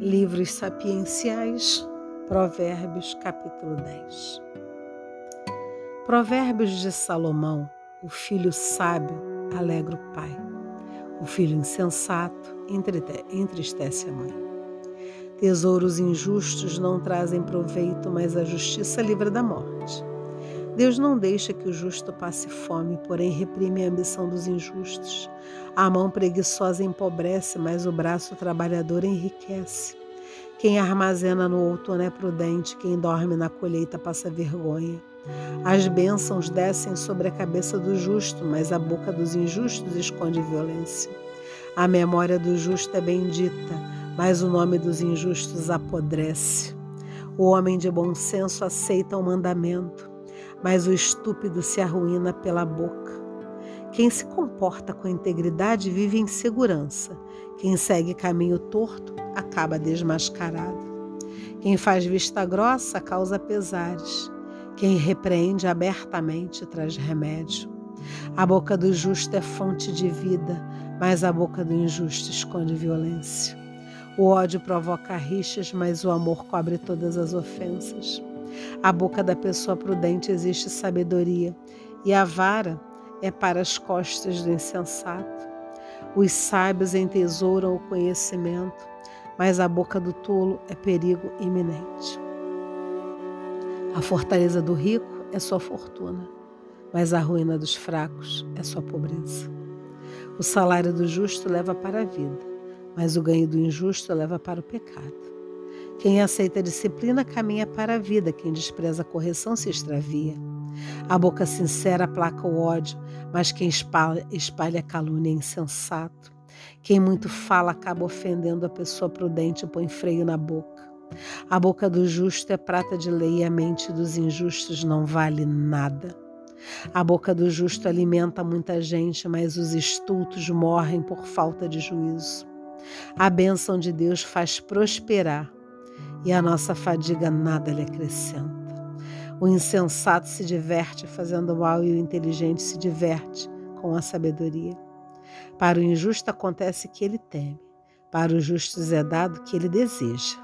Livros sapienciais, Provérbios, capítulo 10. Provérbios de Salomão: O filho sábio alegra o pai, o filho insensato entristece a mãe. Tesouros injustos não trazem proveito, mas a justiça livra da morte. Deus não deixa que o justo passe fome, porém reprime a ambição dos injustos. A mão preguiçosa empobrece, mas o braço trabalhador enriquece. Quem armazena no outono é prudente, quem dorme na colheita passa vergonha. As bênçãos descem sobre a cabeça do justo, mas a boca dos injustos esconde violência. A memória do justo é bendita, mas o nome dos injustos apodrece. O homem de bom senso aceita o mandamento mas o estúpido se arruína pela boca. Quem se comporta com integridade vive em segurança. Quem segue caminho torto acaba desmascarado. Quem faz vista grossa causa pesares. Quem repreende abertamente traz remédio. A boca do justo é fonte de vida, mas a boca do injusto esconde violência. O ódio provoca rixas, mas o amor cobre todas as ofensas. A boca da pessoa prudente existe sabedoria, e a vara é para as costas do insensato. Os sábios entesouram o conhecimento, mas a boca do tolo é perigo iminente. A fortaleza do rico é sua fortuna, mas a ruína dos fracos é sua pobreza. O salário do justo leva para a vida, mas o ganho do injusto leva para o pecado. Quem aceita a disciplina caminha para a vida, quem despreza a correção se extravia. A boca sincera aplaca o ódio, mas quem espalha, espalha calúnia é insensato. Quem muito fala acaba ofendendo a pessoa prudente e põe freio na boca. A boca do justo é prata de lei e a mente dos injustos não vale nada. A boca do justo alimenta muita gente, mas os estultos morrem por falta de juízo. A bênção de Deus faz prosperar, e a nossa fadiga nada lhe acrescenta. O insensato se diverte fazendo mal e o inteligente se diverte com a sabedoria. Para o injusto acontece que ele teme, para o justo é dado que ele deseja.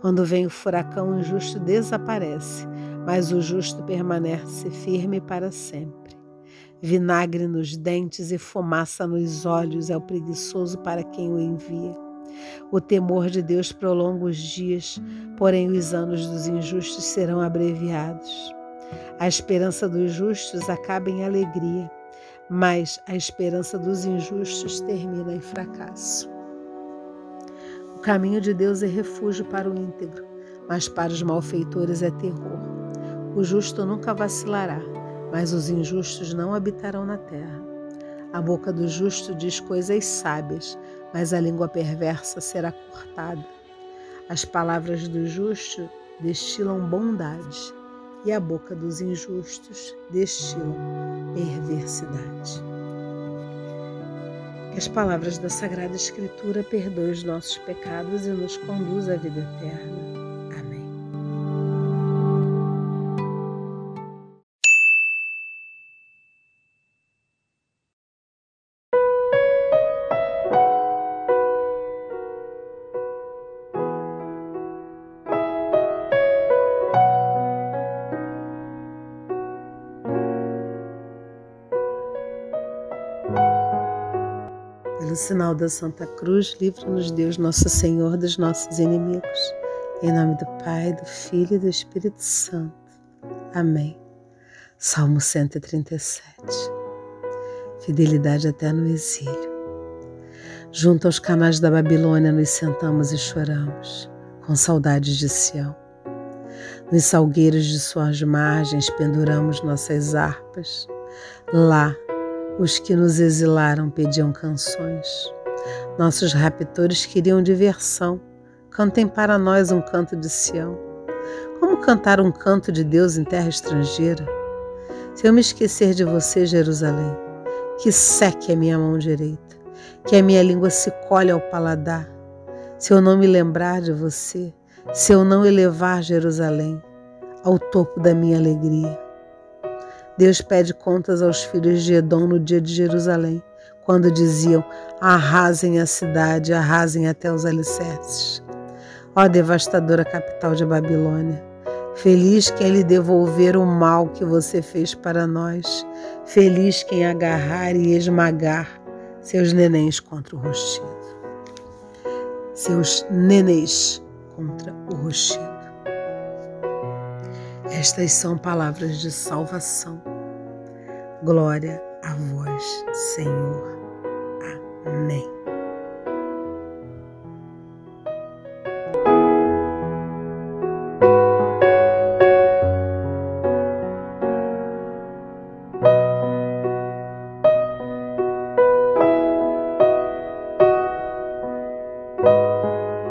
Quando vem o furacão, o injusto desaparece, mas o justo permanece firme para sempre. Vinagre nos dentes e fumaça nos olhos é o preguiçoso para quem o envia. O temor de Deus prolonga os dias, porém os anos dos injustos serão abreviados. A esperança dos justos acaba em alegria, mas a esperança dos injustos termina em fracasso. O caminho de Deus é refúgio para o íntegro, mas para os malfeitores é terror. O justo nunca vacilará, mas os injustos não habitarão na terra. A boca do justo diz coisas sábias, mas a língua perversa será cortada. As palavras do justo destilam bondade, e a boca dos injustos destila perversidade. Que as palavras da Sagrada Escritura perdoem os nossos pecados e nos conduz à vida eterna. Pelo sinal da Santa Cruz, livra-nos Deus, nosso Senhor, dos nossos inimigos. Em nome do Pai, do Filho e do Espírito Santo. Amém. Salmo 137. Fidelidade até no exílio. Junto aos canais da Babilônia nos sentamos e choramos, com saudades de Sião. Nos salgueiros de suas margens penduramos nossas harpas. Lá os que nos exilaram pediam canções. Nossos raptores queriam diversão. Cantem para nós um canto de Sião. Como cantar um canto de Deus em terra estrangeira? Se eu me esquecer de você, Jerusalém, que seque a minha mão direita, que a minha língua se colhe ao paladar. Se eu não me lembrar de você, se eu não elevar Jerusalém ao topo da minha alegria. Deus pede contas aos filhos de Edom no dia de Jerusalém, quando diziam: arrasem a cidade, arrasem até os alicerces. Ó devastadora capital de Babilônia, feliz quem lhe devolver o mal que você fez para nós, feliz quem agarrar e esmagar seus nenéns contra o rochedo. Seus nenéns contra o rochedo. Estas são palavras de salvação. Glória a vós, Senhor. Amém.